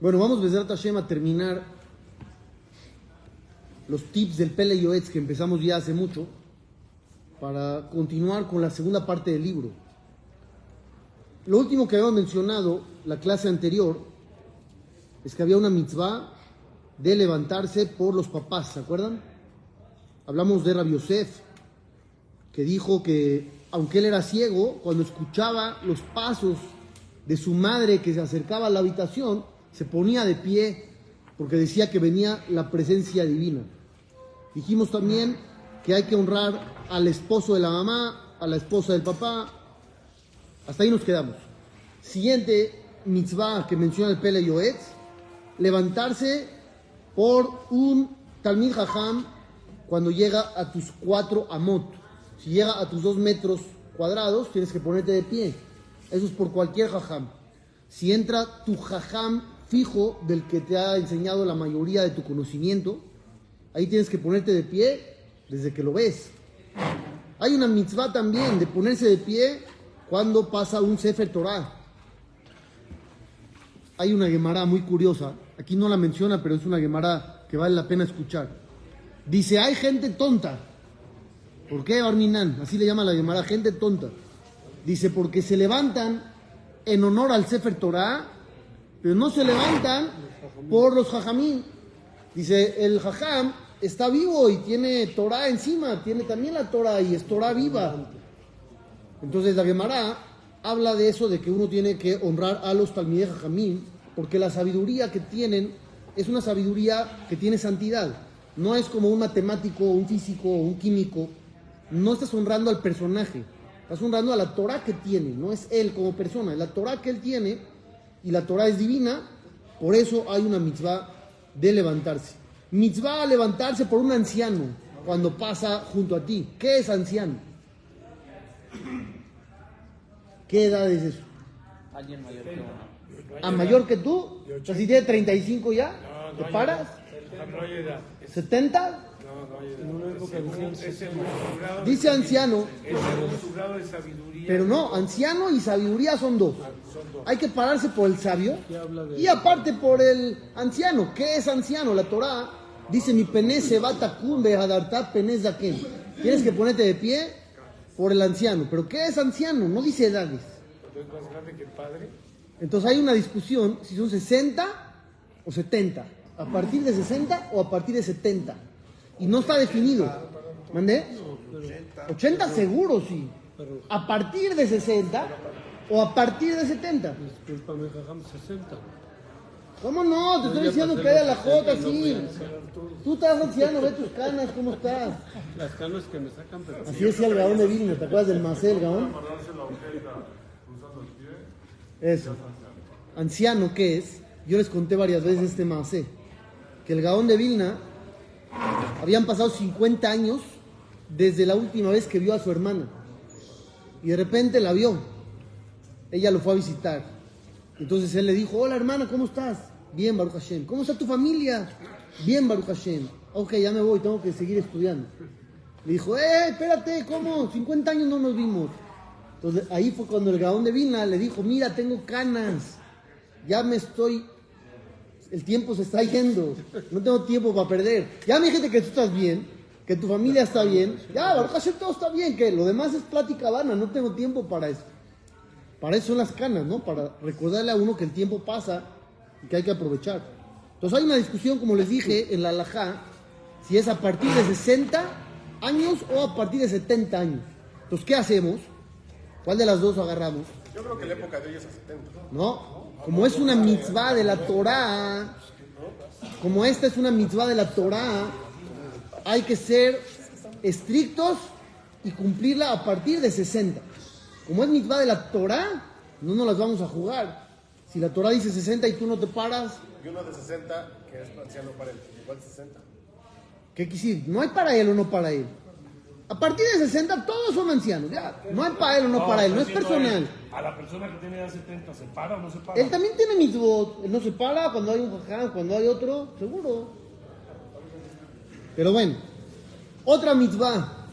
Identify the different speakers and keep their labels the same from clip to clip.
Speaker 1: Bueno, vamos Besrat Hashem a terminar los tips del Pele Yoetz que empezamos ya hace mucho para continuar con la segunda parte del libro. Lo último que habíamos mencionado, la clase anterior, es que había una mitzvah de levantarse por los papás, ¿se acuerdan? Hablamos de Rabbi Yosef, que dijo que aunque él era ciego, cuando escuchaba los pasos de su madre que se acercaba a la habitación, se ponía de pie porque decía que venía la presencia divina. Dijimos también que hay que honrar al esposo de la mamá, a la esposa del papá. Hasta ahí nos quedamos. Siguiente mitzvah que menciona el Pele Yoetz, levantarse por un Talmid Jajam cuando llega a tus cuatro amot. Si llega a tus dos metros cuadrados, tienes que ponerte de pie. Eso es por cualquier jajam. Si entra tu jajam fijo del que te ha enseñado la mayoría de tu conocimiento, ahí tienes que ponerte de pie desde que lo ves. Hay una mitzvah también de ponerse de pie cuando pasa un Sefer Torah. Hay una Gemara muy curiosa, aquí no la menciona, pero es una Gemara que vale la pena escuchar. Dice, hay gente tonta. ¿Por qué Barminan? Así le llama la Gemara, gente tonta. Dice, porque se levantan en honor al Sefer Torah, pero no se levantan por los jajamín. Dice, el jajam está vivo y tiene Torah encima, tiene también la Torah y es Torah viva. Entonces la Gemara habla de eso, de que uno tiene que honrar a los talmideh jajamín, porque la sabiduría que tienen es una sabiduría que tiene santidad. No es como un matemático, un físico, un químico. No estás honrando al personaje Estás honrando a la Torah que tiene, no es él como persona, la Torah que él tiene y la Torah es divina, por eso hay una mitzvah de levantarse. Mitzvah a levantarse por un anciano cuando pasa junto a ti. ¿Qué es anciano? ¿Qué edad es eso?
Speaker 2: Alguien mayor que uno.
Speaker 1: ¿A mayor que tú? O sea, si tiene 35 ya, ¿te paras?
Speaker 3: No hay edad.
Speaker 1: ¿70? Dice anciano,
Speaker 3: es según su grado de sabiduría.
Speaker 1: pero no, anciano y sabiduría son dos. Hay que pararse por el sabio y aparte por el anciano. ¿Qué es anciano? La Torah dice mi pene se va tacumbe adartat pene. Tienes que ponerte de pie por el anciano. ¿Pero qué es anciano? No dice edades.
Speaker 3: Entonces
Speaker 1: hay una discusión si son 60 o 70. ¿A partir de 60 o a partir de 70? Y no está definido. ¿Mandé? 80 seguro sí. ¿A partir de 60 o a partir de 70?
Speaker 4: discúlpame, jajam, 60.
Speaker 1: ¿Cómo no? Te estoy diciendo que hay a la Jota,
Speaker 4: 60, no
Speaker 1: sí. Tú estás anciano, ve tus canas, ¿cómo estás?
Speaker 4: Las canas que me sacan, pero
Speaker 1: Así decía el Gaón de Vilna, ¿te acuerdas del Marcel Gaón? Eso. Anciano, ¿qué es? Yo les conté varias veces este Macé. Que el Gaón de Vilna habían pasado 50 años desde la última vez que vio a su hermana. Y de repente la vio. Ella lo fue a visitar. Entonces él le dijo, hola hermana, ¿cómo estás? Bien, Baruch Hashem. ¿Cómo está tu familia? Bien, Baruch Hashem. Ok, ya me voy, tengo que seguir estudiando. Le dijo, eh, espérate, ¿cómo? 50 años no nos vimos. Entonces ahí fue cuando el Gaón de Vilna le dijo, mira, tengo canas. Ya me estoy... El tiempo se está yendo. No tengo tiempo para perder. Ya me dijiste que tú estás bien, que tu familia está bien. Ya, Hashem, todo está bien. Que lo demás es plática vana. No tengo tiempo para eso. Para eso son las canas, ¿no? Para recordarle a uno que el tiempo pasa y que hay que aprovechar. Entonces hay una discusión, como les dije, en la alajá, si es a partir de 60 años o a partir de 70 años. Entonces, ¿qué hacemos? ¿Cuál de las dos agarramos?
Speaker 5: Yo creo que la época de ellos es 70.
Speaker 1: ¿No? Como es una mitzvah de la Torah, como esta es una mitzvah de la Torah, hay que ser estrictos y cumplirla a partir de 60. Como es mitzvah de la Torah, no nos las vamos a jugar. Si la Torah dice 60 y tú no te paras,
Speaker 5: Y uno de 60 que es anciano para él. Igual 60.
Speaker 1: ¿qué quisir? No hay para él o no para él. A partir de 60 todos son ancianos, ya. No hay para él o no para él, no es personal.
Speaker 3: A la persona que tiene edad 70, ¿se para o no se para?
Speaker 1: Él también tiene mitzvot. Él no se para cuando hay un jajam, cuando hay otro, seguro. Pero bueno, otra mitzvah.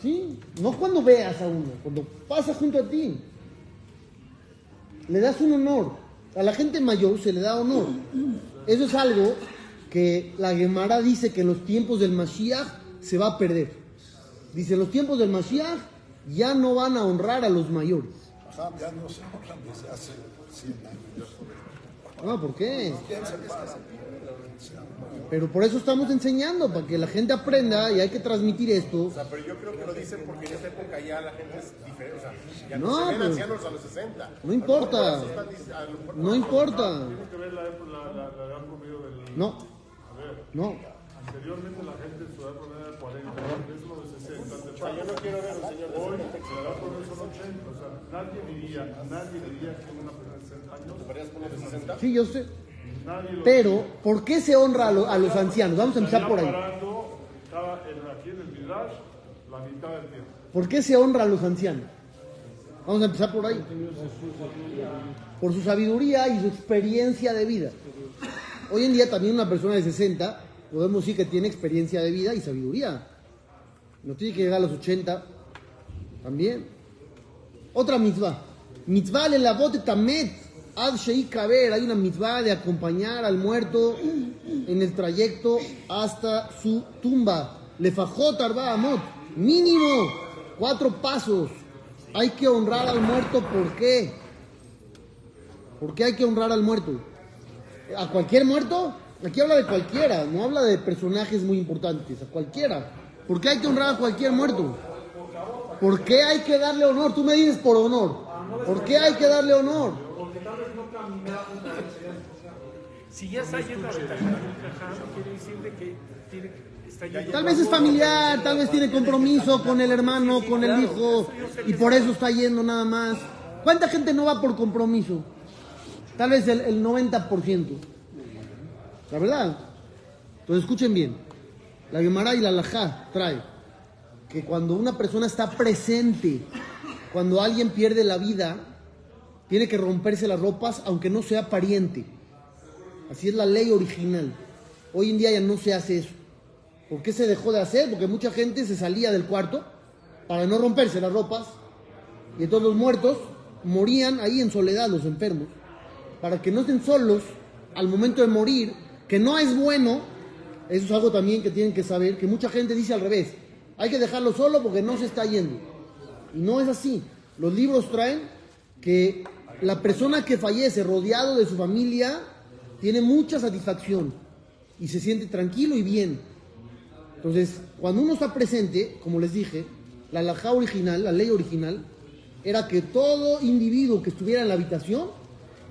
Speaker 1: Sí, no cuando veas a uno, cuando pasa junto a ti. le das un honor. A la gente mayor se le da honor. Eso es algo que la Gemara dice que en los tiempos del Mashiach se va a perder. Dice, los tiempos del Mashiach ya no van a honrar a los mayores.
Speaker 6: Ajá, ya no se hablan desde hace 100 años.
Speaker 1: No, ¿por qué? Pero por eso estamos enseñando, para que la gente aprenda y hay que transmitir esto.
Speaker 5: O sea, pero yo creo que lo dicen porque en esa época ya la gente es diferente. O sea, ya no,
Speaker 1: No,
Speaker 5: se ven
Speaker 1: pero-
Speaker 5: ancianos a los 60.
Speaker 1: No importa.
Speaker 5: Por eso están dic- a lo mejor-
Speaker 1: No importa.
Speaker 7: Tiene que ver la, la, la, la edad promedio del...
Speaker 1: No,
Speaker 7: A ver,
Speaker 1: no.
Speaker 7: Anteriormente la gente en su edad promedio era 40, es lo de 60.
Speaker 5: O sea, yo no quiero ver a un señor de
Speaker 7: Hoy
Speaker 5: 70
Speaker 7: la edad promedio son 80, o sea, nadie diría, nadie diría que una persona de 60 años,
Speaker 5: ¿Podrías poner de 60?
Speaker 1: Sí, yo sé. Pero, ¿por qué se honra a, lo- a los ancianos? Vamos a empezar por ahí.
Speaker 7: parando, estaba en, aquí en el Midrash, la mitad del tiempo.
Speaker 1: ¿Por qué se honra a los ancianos? Vamos a empezar por ahí. Por su sabiduría y su experiencia de vida. Hoy en día también una persona de 60 podemos decir que tiene experiencia de vida y sabiduría. No tiene que llegar a los 80 también. Otra mitzvah. Mitzvah le la tamet ad shei. Hay una mitzvah de acompañar al muerto en el trayecto hasta su tumba. Le fajot arba amot. Mínimo cuatro pasos. Hay que honrar al muerto. ¿Por qué? ¿Por qué hay que honrar al muerto? ¿A cualquier muerto? Aquí habla de cualquiera, no habla de personajes muy importantes, a cualquiera. ¿Por qué hay que honrar a cualquier muerto? ¿Por qué hay que darle honor? Tú me dices por honor. ¿Por qué hay que darle honor?
Speaker 3: Si ya está yendo a quiere decir de que tiene,
Speaker 1: Tal vez es familiar, tal vez tiene compromiso con el hermano, con el hijo, y por eso está yendo nada más. ¿Cuánta gente no va por compromiso? Tal vez el, el 90%. La verdad. Entonces escuchen bien. La Gemara y la Lajá trae que cuando una persona está presente, cuando alguien pierde la vida, tiene que romperse las ropas aunque no sea pariente. Así es la ley original. Hoy en día ya no se hace eso. ¿Por qué se dejó de hacer? Porque mucha gente se salía del cuarto para no romperse las ropas. Y entonces los muertos morían ahí en soledad, los enfermos. Para que no estén solos al momento de morir, que no es bueno. Eso es algo también que tienen que saber, que mucha gente dice al revés. Hay que dejarlo solo porque no se está yendo. Y no es así. Los libros traen que la persona que fallece rodeado de su familia tiene mucha satisfacción y se siente tranquilo y bien. Entonces, cuando uno está presente, como les dije, la original, la ley original, era que todo individuo que estuviera en la habitación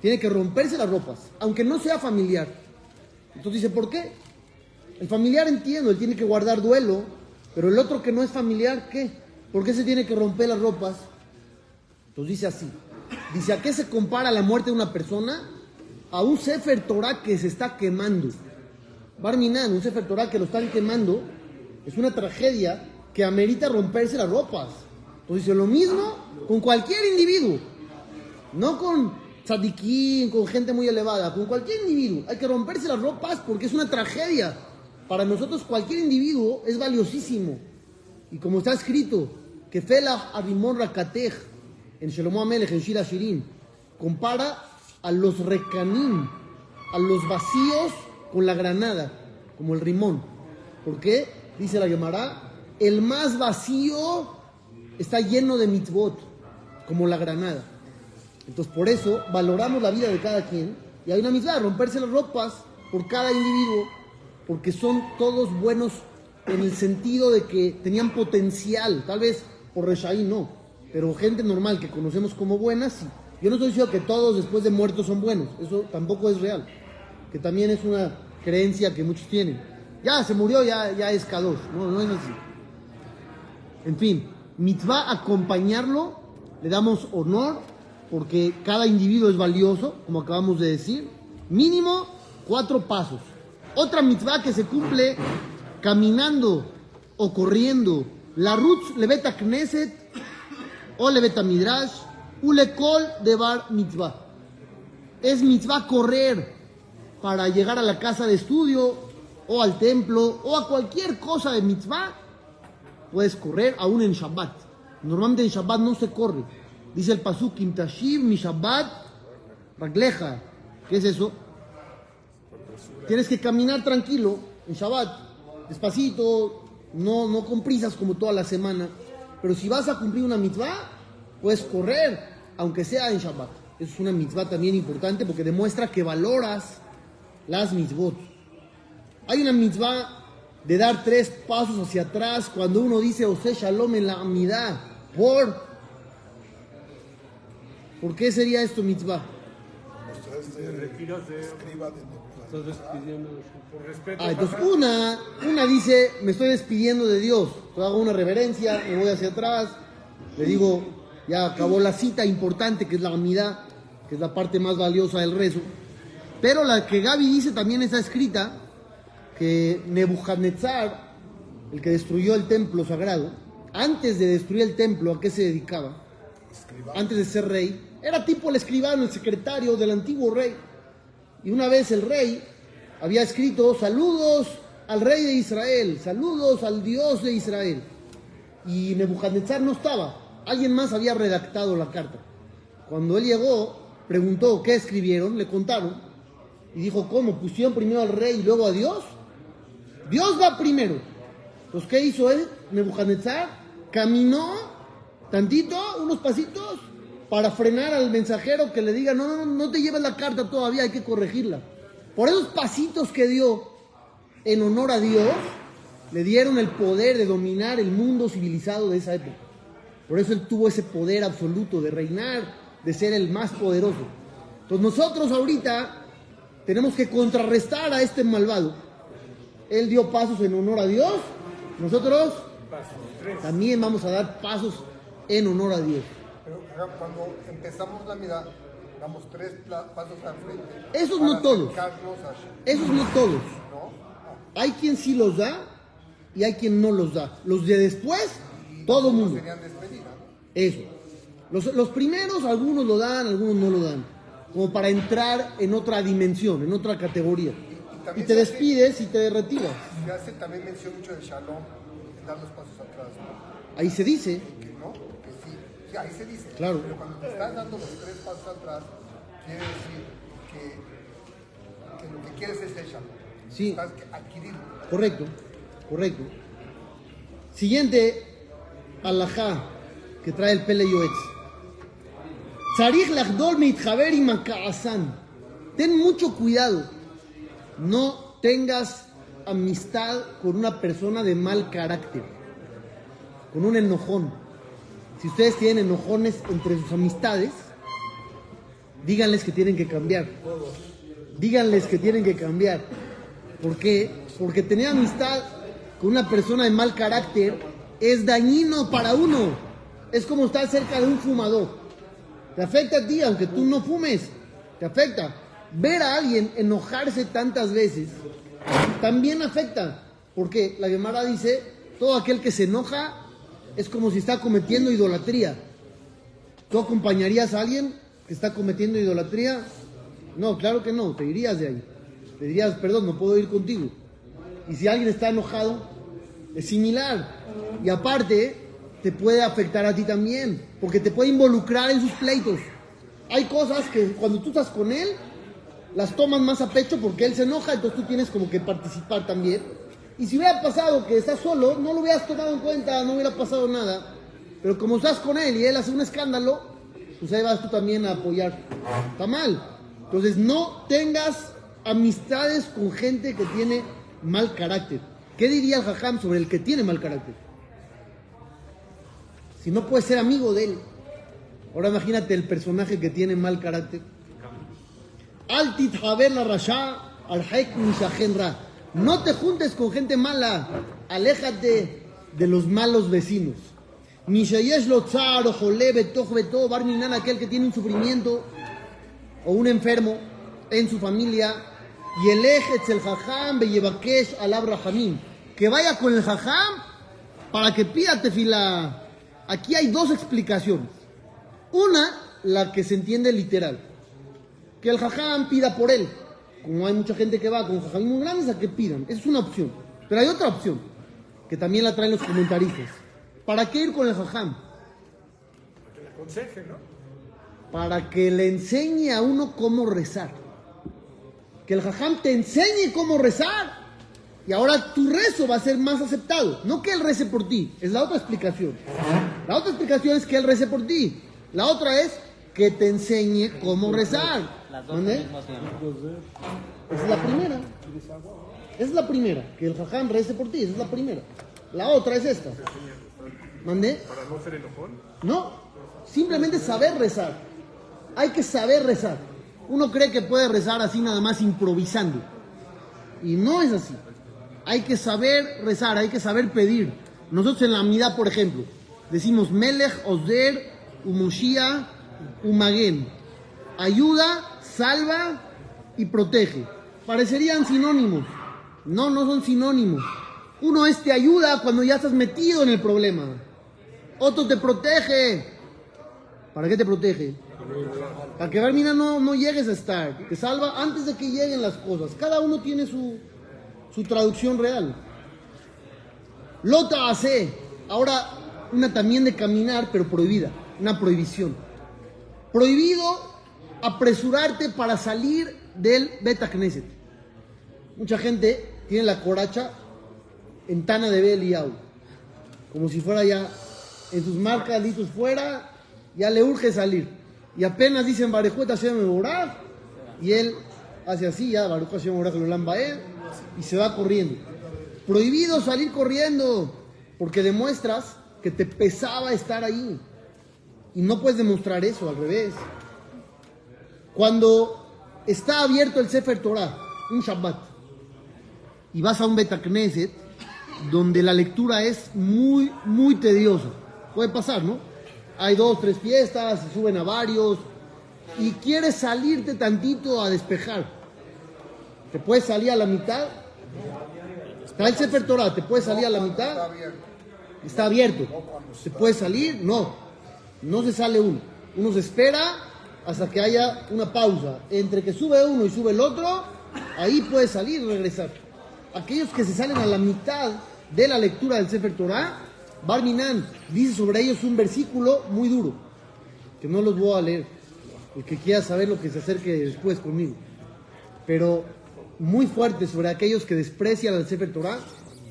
Speaker 1: tiene que romperse las ropas, aunque no sea familiar. Entonces dice, ¿por qué? El familiar entiendo, él tiene que guardar duelo, pero el otro que no es familiar, ¿qué? ¿Por qué se tiene que romper las ropas? Entonces dice así, dice, ¿a qué se compara la muerte de una persona? A un Sefer Torah que se está quemando. Barminan, un Sefer Torah que lo están quemando, es una tragedia que amerita romperse las ropas. Entonces dice, lo mismo con cualquier individuo, no con tzadikim, con gente muy elevada, con cualquier individuo. Hay que romperse las ropas porque es una tragedia. Para nosotros cualquier individuo es valiosísimo. Y como está escrito, que Felah Abimon Rakatej, en Shelomo Amelech, en Shira Shirin, compara a los rekanim, a los vacíos con la granada, como el rimón. ¿Por qué? Dice la Gemara, el más vacío está lleno de mitzvot, como la granada. Entonces, por eso valoramos la vida de cada quien. Y hay una mitzvah, romperse las ropas por cada individuo, porque son todos buenos en el sentido de que tenían potencial. Tal vez por Reshaí no, pero gente normal que conocemos como buenas, sí. Yo no estoy diciendo que todos después de muertos son buenos, eso tampoco es real. Que también es una creencia que muchos tienen. Ya se murió, ya, ya es Kadosh. No, no es así. En fin, mitzvah acompañarlo, le damos honor, porque cada individuo es valioso, como acabamos de decir. Mínimo cuatro pasos. Otra mitzvah que se cumple caminando o corriendo. La Rutz Leveta Knesset o Leveta Midrash, Ulekol de Bar Mitzvah. Es mitzvah correr para llegar a la casa de estudio o al templo o a cualquier cosa de mitzvah. Puedes correr aún en Shabbat. Normalmente en Shabbat no se corre. Dice el Pasuk, Kim Tashiv mi Shabbat, Ragleja. ¿Qué es eso? Tienes que caminar tranquilo en Shabbat, despacito, no, no con prisas como toda la semana. Pero si vas a cumplir una mitzvah, puedes correr, aunque sea en Shabbat. Es una mitzvah también importante porque demuestra que valoras las mitzvot. Hay una mitzvah de dar tres pasos hacia atrás cuando uno dice Ose Shalom en la amidad. ¿Por? ¿Por qué sería esto mitzvah?
Speaker 3: Te por respeto.
Speaker 1: Ah, entonces una, una dice, me estoy despidiendo de Dios. Yo hago una reverencia, me voy hacia atrás, le digo, ya acabó la cita importante que es la amidad, que es la parte más valiosa del rezo. Pero la que Gaby dice también está escrita, que Nebuchadnezzar, el que destruyó el templo sagrado, antes de destruir el templo, ¿a qué se dedicaba? Antes de ser rey, era tipo el escribano, el secretario del antiguo rey. Y una vez el rey había escrito saludos al rey de Israel, saludos al Dios de Israel. Y Nebuchadnezzar no estaba, alguien más había redactado la carta. Cuando él llegó, preguntó qué escribieron, le contaron. Y dijo, ¿cómo? ¿Pusieron primero al rey y luego a Dios? Dios va primero. Entonces, ¿qué hizo él? Nebuchadnezzar caminó tantito, unos pasitos, para frenar al mensajero que le diga, no, no, no, no te lleves la carta todavía, hay que corregirla. Por esos pasitos que dio en honor a Dios, le dieron el poder de dominar el mundo civilizado de esa época. Por eso él tuvo ese poder absoluto de reinar, de ser el más poderoso. Entonces nosotros ahorita tenemos que contrarrestar a este malvado. Él dio pasos en honor a Dios, nosotros también vamos a dar pasos en honor a Dios.
Speaker 5: Pero cuando empezamos la mirada, damos tres pasos al frente.
Speaker 1: Esos no todos. Esos no todos.
Speaker 5: ¿no?
Speaker 1: Hay quien sí los da y hay quien no los da. Los de después, todo
Speaker 5: No
Speaker 1: mundo.
Speaker 5: serían.
Speaker 1: Eso. Los, los primeros, algunos lo dan, algunos no lo dan. Como para entrar en otra dimensión, en otra categoría. Y
Speaker 5: también
Speaker 1: te
Speaker 5: se hace-
Speaker 1: despides y te retiras.
Speaker 5: Se hace también mención mucho del shalom, dar los pasos atrás, ¿no?
Speaker 1: Ahí se dice,
Speaker 5: Que no, sí, ahí se dice.
Speaker 1: Claro.
Speaker 5: Pero cuando te estás dando los tres pasos atrás, quiere decir que, que lo que quieres es el shalom.
Speaker 1: Sí.
Speaker 5: Estás adquirirlo.
Speaker 1: correcto, correcto. Siguiente, alajá, que trae el Pele. Tzarich lachdol meitjaber y makaasan. Ten mucho cuidado. No tengas amistad con una persona de mal carácter, con un enojón. Si ustedes tienen enojones entre sus amistades, díganles que tienen que cambiar. Díganles que tienen que cambiar. ¿Por qué? Porque tener amistad con una persona de mal carácter es dañino para uno. Es como estar cerca de un fumador. Te afecta a ti, aunque tú no fumes. Te afecta. Ver a alguien enojarse tantas veces también afecta. Porque la Gemara dice, todo aquel que se enoja es como si está cometiendo idolatría. ¿Tú acompañarías a alguien que está cometiendo idolatría? No, claro que no, te irías de ahí. Te dirías, perdón, no puedo ir contigo. Y si alguien está enojado, es similar. Y aparte, te puede afectar a ti también, porque te puede involucrar en sus pleitos. Hay cosas que cuando tú estás con él, las tomas más a pecho porque él se enoja, entonces tú tienes como que participar también. Y si hubiera pasado que estás solo, no lo hubieras tomado en cuenta, no hubiera pasado nada. Pero como estás con él y él hace un escándalo, pues ahí vas tú también a apoyar. Está mal. Entonces no tengas amistades con gente que tiene mal carácter. ¿Qué diría el Jajam sobre el que tiene mal carácter? Si no puedes ser amigo de él. Ahora imagínate el personaje que tiene mal carácter. Al tithaber la rasha al. No te juntes con gente mala. Aléjate de los malos vecinos. Mishayesh lo tzar o jole betoch beto bar minan, aquel que tiene un sufrimiento o un enfermo en su familia. Y el el jajam beyebakesh al abrahamim. Que vaya con el jajam para que pida tefila. Aquí hay dos explicaciones. Una, la que se entiende literal. Que el jajam pida por él. Como hay mucha gente que va con jajam muy grandes, a que pidan. Esa es una opción. Pero hay otra opción, que también la traen los comentaristas. ¿Para qué ir con el jajam?
Speaker 3: Que le aconseje, ¿no?
Speaker 1: para que le enseñe a uno cómo rezar. Que el jajam te enseñe cómo rezar. Y ahora tu rezo va a ser más aceptado. No que él rece por ti, es la otra explicación. La otra explicación es que él rece por ti. La otra es que te enseñe cómo rezar.
Speaker 2: Las dos al
Speaker 1: ¿Mande?
Speaker 2: mismo tiempo.
Speaker 1: Esa es la primera. Esa es la primera, que el jajam rece por ti, esa es la primera. La otra es esta. ¿Mandé?
Speaker 7: Para no ser enojón.
Speaker 1: No, simplemente saber rezar. Hay que saber rezar. Uno cree que puede rezar así nada más improvisando. Y no es así. Hay que saber rezar, hay que saber pedir. Nosotros en la Amidad, por ejemplo, decimos Melech, Ozer, Umushia, Umagen. Ayuda, salva y protege. Parecerían sinónimos. No, no son sinónimos. Uno es te ayuda cuando ya estás metido en el problema. Otro te protege. ¿Para qué te protege? Para que Barmina no, no llegues a estar. Te salva antes de que lleguen las cosas. Cada uno tiene su, su traducción real. Lota hace. Ahora, una también de caminar, pero prohibida. Una prohibición. Prohibido apresurarte para salir del Beta Knesset. Mucha gente tiene la coracha en Tana de Beliau. Como si fuera ya en sus marcas listos fuera, ya le urge salir. Y apenas dicen Barejueta Hashem Boraj, y él hace así, ya Baruch Hashem Boraj lo lamba él, y se va corriendo. Prohibido salir corriendo, porque demuestras que te pesaba estar ahí. Y no puedes demostrar eso, al revés. Cuando está abierto el Sefer Torah, un Shabbat, y vas a un Betacneset, donde la lectura es muy, muy tediosa. Puede pasar, ¿no? Hay dos, tres fiestas, se suben a varios, y quieres salirte tantito a despejar. ¿Te puedes salir a la mitad? Está el Sefer Torah, ¿te puedes salir a la mitad? Está abierto. ¿Se puede salir? No. No se sale uno. Uno se espera hasta que haya una pausa. Entre que sube uno y sube el otro, ahí puede salir y regresar. Aquellos que se salen a la mitad de la lectura del Sefer Torah, Barminan dice sobre ellos un versículo muy duro, que no los voy a leer. El que quiera saber lo que se acerque después conmigo. Pero muy fuerte sobre aquellos que desprecian al Sefer Torah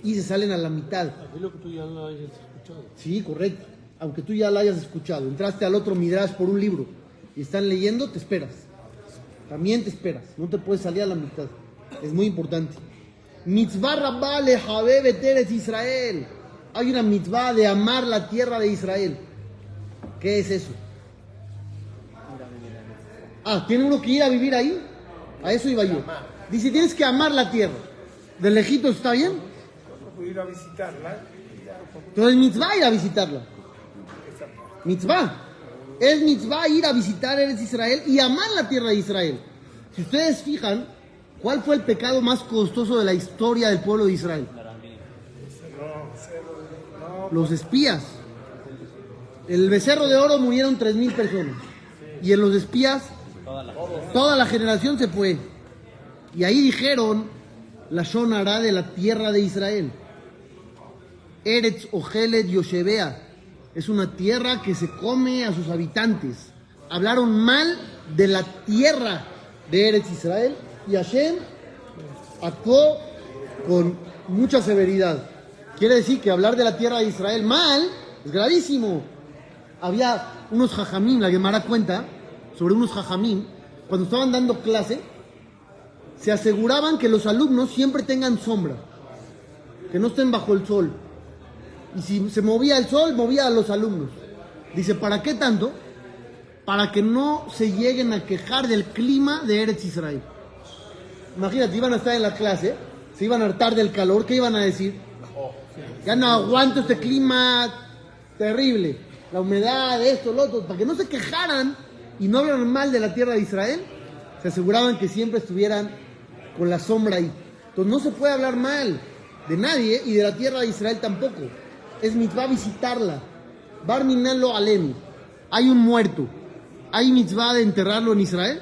Speaker 1: y se salen a la mitad.
Speaker 4: Es lo que tú ya hayas escuchado.
Speaker 1: Sí, correcto. Aunque tú ya la hayas escuchado, entraste al otro Midrash por un libro y están leyendo, te esperas. También te esperas, no te puedes salir a la mitad. Es muy importante. Mitzvah Rabbah le Habeb et Eretz Israel. Hay una mitzvah de amar la tierra de Israel. ¿Qué es eso? Ah, ¿tiene uno que ir a vivir ahí? A eso iba yo. Dice, tienes que amar la tierra. ¿De lejitos está bien?
Speaker 3: Puedo ir a visitarla.
Speaker 1: Entonces mitzvah ir a visitarla. Mitzvah. Es mitzvah ir a visitar Eretz Israel y amar la tierra de Israel. Si ustedes fijan, ¿cuál fue el pecado más costoso de la historia del pueblo de Israel? Los espías. El becerro de oro murieron 3.000 personas. Y en los espías, toda la generación se fue. Y ahí dijeron, la Shonara de la tierra de Israel. Eretz Ojelet Yoshebea. Es una tierra que se come a sus habitantes. Hablaron mal de la tierra de Eretz Israel y Hashem actuó con mucha severidad. Quiere decir que hablar de la tierra de Israel mal es gravísimo. Había unos jajamín, la Gemara cuenta sobre unos jajamín, cuando estaban dando clase, se aseguraban que los alumnos siempre tengan sombra, que no estén bajo el sol. Y si se movía el sol, movía a los alumnos. Dice, ¿para qué tanto? Para que no se lleguen a quejar del clima de Eretz Israel. Imagínate, iban a estar en la clase, se iban a hartar del calor, ¿qué iban a decir? Ya no aguanto este clima terrible, la humedad, esto, lo otro, para que no se quejaran y no hablaran mal de la tierra de Israel, se aseguraban que siempre estuvieran con la sombra ahí. Entonces no se puede hablar mal de nadie y de la tierra de Israel tampoco. Es mitzvah visitarla. Bar lo alem. Hay un muerto. ¿Hay mitzvah de enterrarlo en Israel?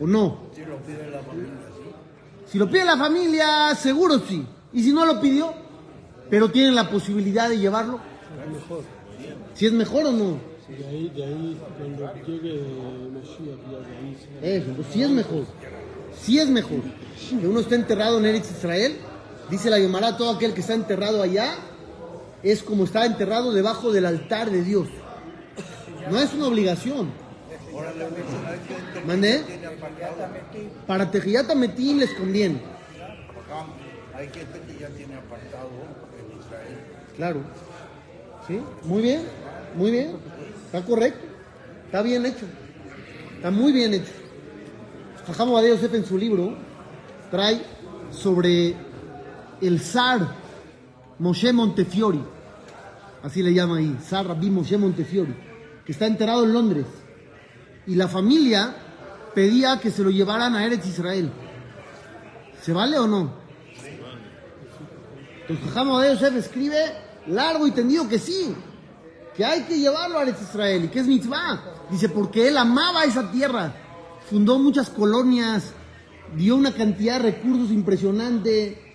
Speaker 1: ¿O no? Si lo pide la familia, seguro sí. Y si no lo pidió, pero tienen la posibilidad de llevarlo. Si es mejor o no.
Speaker 4: De ahí, de ahí, cuando llegue Mashiach, ya de ahí se-
Speaker 1: Eso, pues sí es mejor. Sí es mejor. Que uno esté enterrado en Eretz Israel. Dice la Gemara, todo aquel que está enterrado allá es como está enterrado debajo del altar de Dios. No es una obligación. ¿Mandé? Para Tejiyat Ametim les conviene.
Speaker 6: Hay gente que ya tiene apartado en Israel.
Speaker 1: Claro. ¿Sí? Muy bien, muy bien. Está correcto. Está bien hecho. Está muy bien hecho. Jajam Obadiah Yosef en su libro trae sobre el zar Moshe Montefiori. Así le llama ahí, zar Rabbi Moshe Montefiori, que está enterrado en Londres. Y la familia pedía que se lo llevaran a Eretz Israel. ¿Se vale o no? Entonces Jajam Obadiah Yosef escribe largo y tendido que sí, que hay que llevarlo a Eretz Israel y que es mitzvah. Dice, porque él amaba esa tierra, fundó muchas colonias, dio una cantidad de recursos impresionante,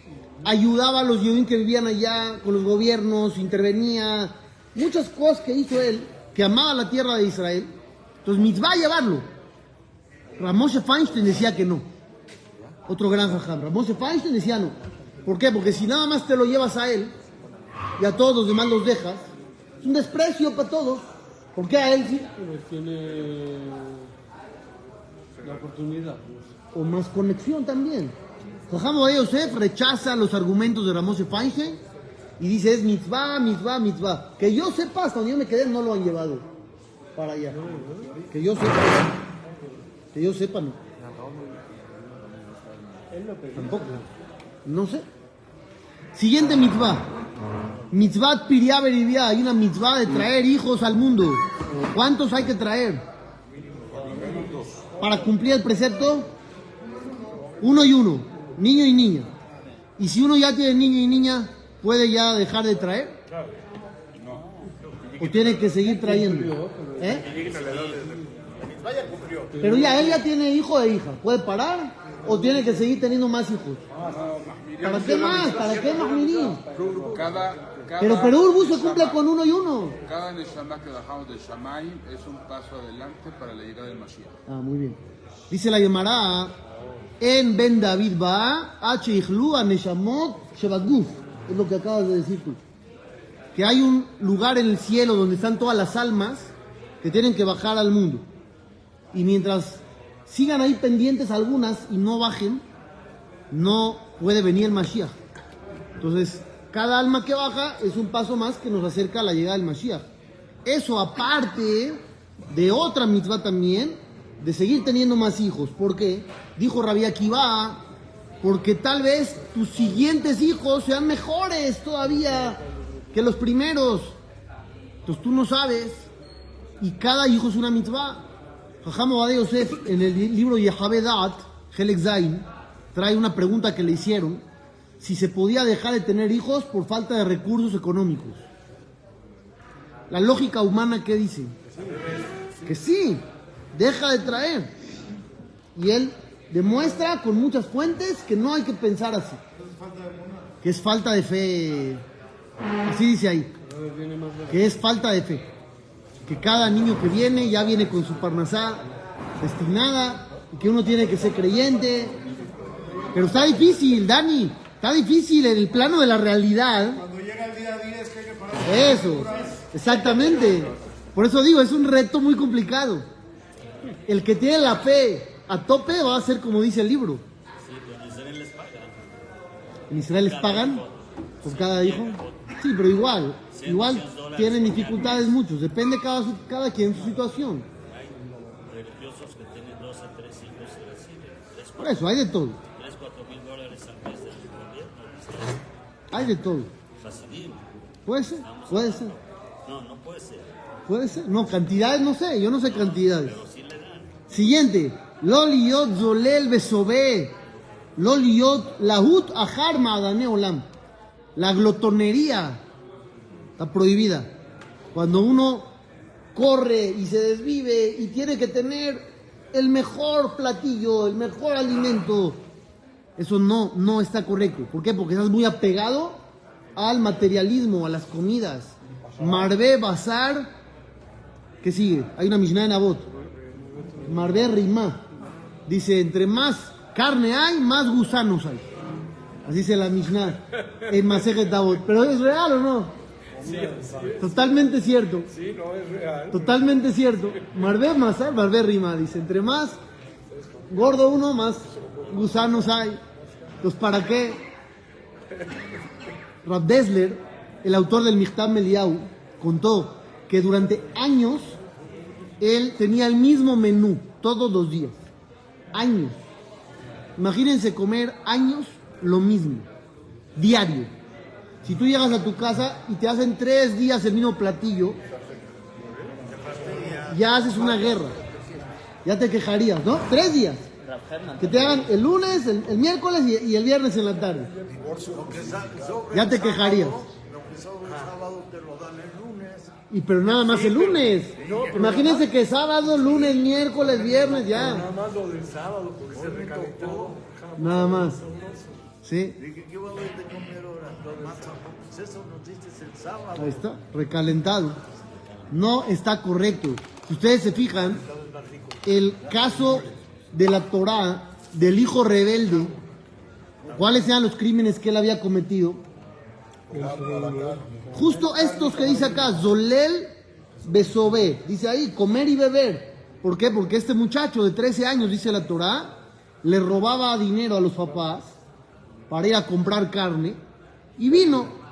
Speaker 1: ayudaba a los judíos que vivían allá con los gobiernos, intervenía, muchas cosas que hizo él, que amaba la tierra de Israel. Entonces, mitzvah llevarlo. Ramoshe Feinstein decía que no. Otro gran jajam. Ramoshe Feinstein decía no. ¿Por qué? Porque si nada más te lo llevas a él y a todos los demás los dejas, es un desprecio para todos. ¿Por qué a él sí?
Speaker 4: Pero tiene la oportunidad.
Speaker 1: O más conexión también. Obadiah Yosef rechaza los argumentos de Ramoshe Feinstein y dice es mitzvah, mitzvah, mitzvah. Que yo sepa, hasta donde yo me quedé, no lo han llevado para allá. Que yo sepa. Que yo sepa, no. Tampoco. No sé. Siguiente mitzvah. Mitzvah Piriá Beribia. Hay una mitzvah de traer hijos al mundo. ¿Cuántos hay que traer? Para cumplir el precepto, uno y uno, niño y niña. Y si uno ya tiene niño y niña, ¿puede ya dejar de traer? ¿O tiene que seguir trayendo? ¿Eh? Pero ya, él ya tiene hijo e hija. ¿Puede parar? ¿O tiene que seguir teniendo más hijos? ¿Para qué más? ¿Para qué más
Speaker 8: cada,
Speaker 1: Pero Perú Urbu se cumple con uno y uno.
Speaker 8: cada Neshama que bajamos de Shamayim es un paso adelante para la llegada del Mashiach.
Speaker 1: Ah, muy bien. Dice la Gemara, en Ben David va H. Ichlu a Neshamot Shebaguf. Es lo que acabas de decir tú. Que hay un lugar en el cielo donde están todas las almas que tienen que bajar al mundo. Y mientras sigan ahí pendientes algunas y no bajen, no puede venir el Mashiach. Entonces, cada alma que baja es un paso más que nos acerca a la llegada del Mashiach. Eso aparte de otra mitzvah también, de seguir teniendo más hijos. ¿Por qué? Dijo Rabbi Akiva, porque tal vez tus siguientes hijos sean mejores todavía que los primeros. Entonces tú no sabes. Y cada hijo es una mitzvah. Jajam Obadiah Yosef, en el libro Yehavedat, Helek trae una pregunta que le hicieron. Si se podía dejar de tener hijos por falta de recursos económicos. La lógica humana, ¿qué dice? Que sí, deja de traer. Y él demuestra con muchas fuentes que no hay que pensar así. Que es falta de fe. Así dice ahí. Que es falta de fe. Que cada niño que viene ya viene con su parnasá destinada. Y que uno tiene que ser creyente. Pero está difícil, Dani. Está difícil en el plano de la realidad.
Speaker 5: Cuando llega el día 10 que hay que parar.
Speaker 1: Eso, exactamente. Por eso digo, es un reto muy complicado. El que tiene la fe a tope va a ser como dice el libro. ¿En Israel les pagan por cada hijo? Sí, pero igual, igual tienen dificultades muchos. Depende cada, cada quien su situación.
Speaker 9: religiosos que tienen dos a tres hijos y reciben tres,
Speaker 1: Por eso, hay de todo.
Speaker 9: tres, cuatro mil dólares al mes del gobierno.
Speaker 1: Hay de todo. Puede ser, puede ser,
Speaker 9: No, no puede ser.
Speaker 1: puede ser. No, cantidades no sé, yo no sé cantidades.
Speaker 9: Pero sí.
Speaker 1: Siguiente. Loliot Zolel Besobé. Loliot Lahut Ajar Olam. La glotonería está prohibida. Cuando uno corre y se desvive y tiene que tener el mejor platillo, el mejor alimento, eso no, no está correcto. ¿Por qué? Porque estás muy apegado al materialismo, a las comidas. Marvé, bazar. ¿Qué sigue? Hay una Mishnah en Abot. Marbe Rima. Dice, entre más carne hay, más gusanos hay. Así dice la Mishnah en Masejet Abot. ¿Pero es real o no?
Speaker 3: Sí, sí,
Speaker 1: Totalmente cierto.
Speaker 3: sí, no es real.
Speaker 1: Totalmente cierto. Marbe Masar, Marbe Rima. Dice, entre más gordo uno, más gusanos hay. Entonces, ¿para qué? Rab Dessler, el autor del Michtab Meliau, contó que durante años él tenía el mismo menú todos los días. Años. Imagínense comer años lo mismo, diario. Si tú llegas a tu casa y te hacen tres días el mismo platillo, ya haces una guerra. Ya te quejarías, ¿no? Tres días. Que te hagan el lunes, el, miércoles y el viernes en la tarde. Ya te quejarías.
Speaker 6: Lo que sobre el sábado te lo dan el lunes.
Speaker 1: Y pero nada más el lunes. Imagínense que sábado, lunes, miércoles, viernes,
Speaker 3: Nada
Speaker 1: ya.
Speaker 3: más lo del sábado, porque se recalentado.
Speaker 1: Nada más. ¿Sí?
Speaker 6: Dije, ¿qué va a de comer ahora? Los matzah, pues eso nos dices el sábado.
Speaker 1: Ahí está, recalentado. No está correcto. Si ustedes se fijan, el caso de la Torá del hijo rebelde, cuáles eran los crímenes que él había cometido, justo estos que dice acá, Zolel Besobé, dice ahí, comer y beber. ¿Por qué? Porque este muchacho de 13 años, dice la Torá, le robaba dinero a los papás para ir a comprar carne y vino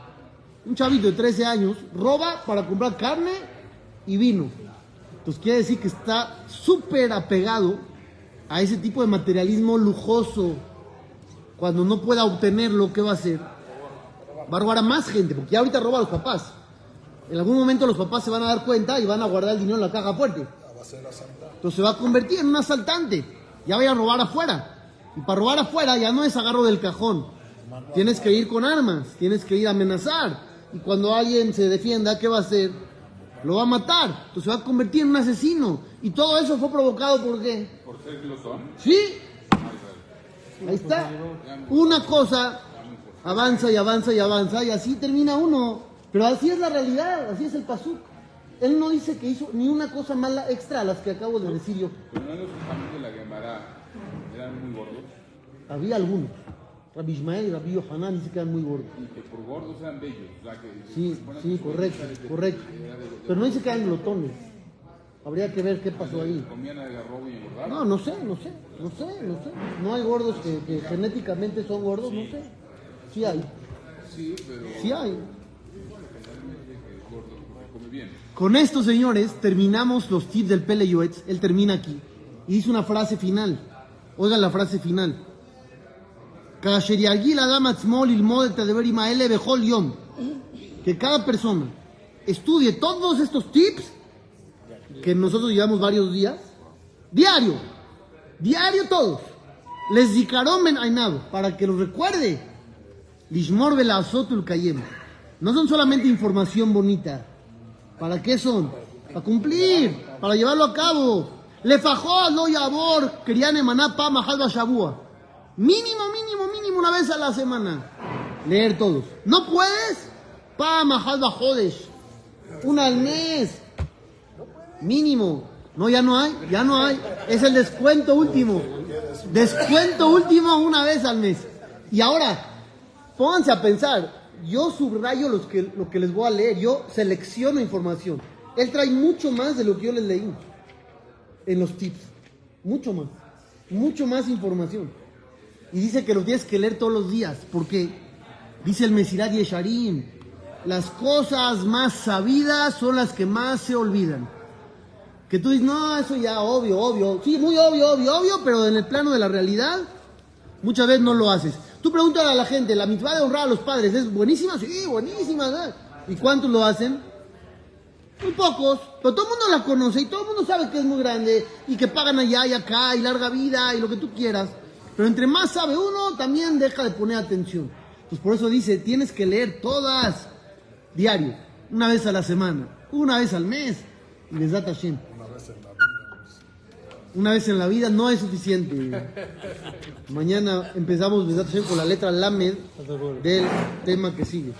Speaker 1: un chavito de 13 años roba para comprar carne y vino. Entonces quiere decir que está súper apegado a ese tipo de materialismo lujoso. Cuando no pueda obtenerlo, ¿qué va a hacer? Va a robar a más gente, porque ya ahorita roba a los papás. En algún momento los papás se van a dar cuenta y van a guardar el dinero en la caja fuerte. Entonces se va a convertir en un asaltante. Ya voy a robar afuera. Y para robar afuera ya no es agarro del cajón. Tienes que ir con armas, tienes que ir a amenazar. Y cuando alguien se defienda, ¿qué va a hacer? Lo va a matar. Entonces se va a convertir en un asesino. Y todo eso fue provocado por qué?
Speaker 8: Por ser glotón.
Speaker 1: ¿Sí? Ahí está. Una cosa avanza y avanza y avanza y así termina uno. Pero así es la realidad, así es el pasuk. Él no dice que hizo ni una cosa mala extra a las que acabo de decir yo.
Speaker 8: Pero no los jajamim de la Gemara eran muy gordos
Speaker 1: Había algunos. Rabbi Ismael y Rabbi Yohanan dice que eran muy gordos.
Speaker 8: y que por gordos eran bellos. O sea, que
Speaker 1: Sí, sí, correcto,
Speaker 8: de-
Speaker 1: correcto. Pero no dice que eran glotones. Habría que ver qué pasó ahí.
Speaker 8: Comían algarrobo y engordaban.
Speaker 1: No, no sé, no sé, no sé, no sé. No hay gordos que, que genéticamente son gordos, no sé. Sí hay,
Speaker 8: Sí, pero
Speaker 1: sí hay. Con esto, señores, terminamos los tips del Pele Yoetz. Él termina aquí. Y dice una frase final. Oigan la frase final. Que cada persona estudie todos estos tips que nosotros llevamos varios días. Diario. Diario todos. Les dicaron ben ainab, para que los recuerde. Lishmor velazotul kayem. No son solamente información bonita. ¿Para qué son? Para cumplir, para llevarlo a cabo. Le fajó no yabor, querían emanar pa majal shabua. Mínimo, mínimo, mínimo una vez a la semana. Leer todos. ¿No puedes? Pa majal jodesh. Una al mes. Mínimo. No, ya no hay, ya no hay. Es el descuento último. Descuento último una vez al mes. Y ahora, pónganse a pensar. Yo subrayo los que, lo que les voy a leer. Yo selecciono información. Él trae mucho más de lo que yo les leí en los tips. Mucho más. Mucho más información. Y dice que lo tienes que leer todos los días. Porque dice el Mesirat Yesharim. Las cosas más sabidas son las que más se olvidan. Que tú dices, no, eso ya obvio, obvio. Sí, muy obvio, obvio, obvio, pero en el plano de la realidad, muchas veces no lo haces. Tú pregúntale a la gente, ¿la mitzvah de honrar a los padres es buenísima? Sí, buenísima. ¿Y cuántos lo hacen? Muy pocos, pero todo el mundo la conoce y todo el mundo sabe que es muy grande y que pagan allá y acá y larga vida y lo que tú quieras. Pero entre más sabe uno, también deja de poner atención. Pues por eso dice, tienes que leer todas diario, una vez a la semana, una vez al mes. Y les da Hashem. Una vez en la vida no es suficiente. Mañana empezamos con la letra Lamed del tema que sigue.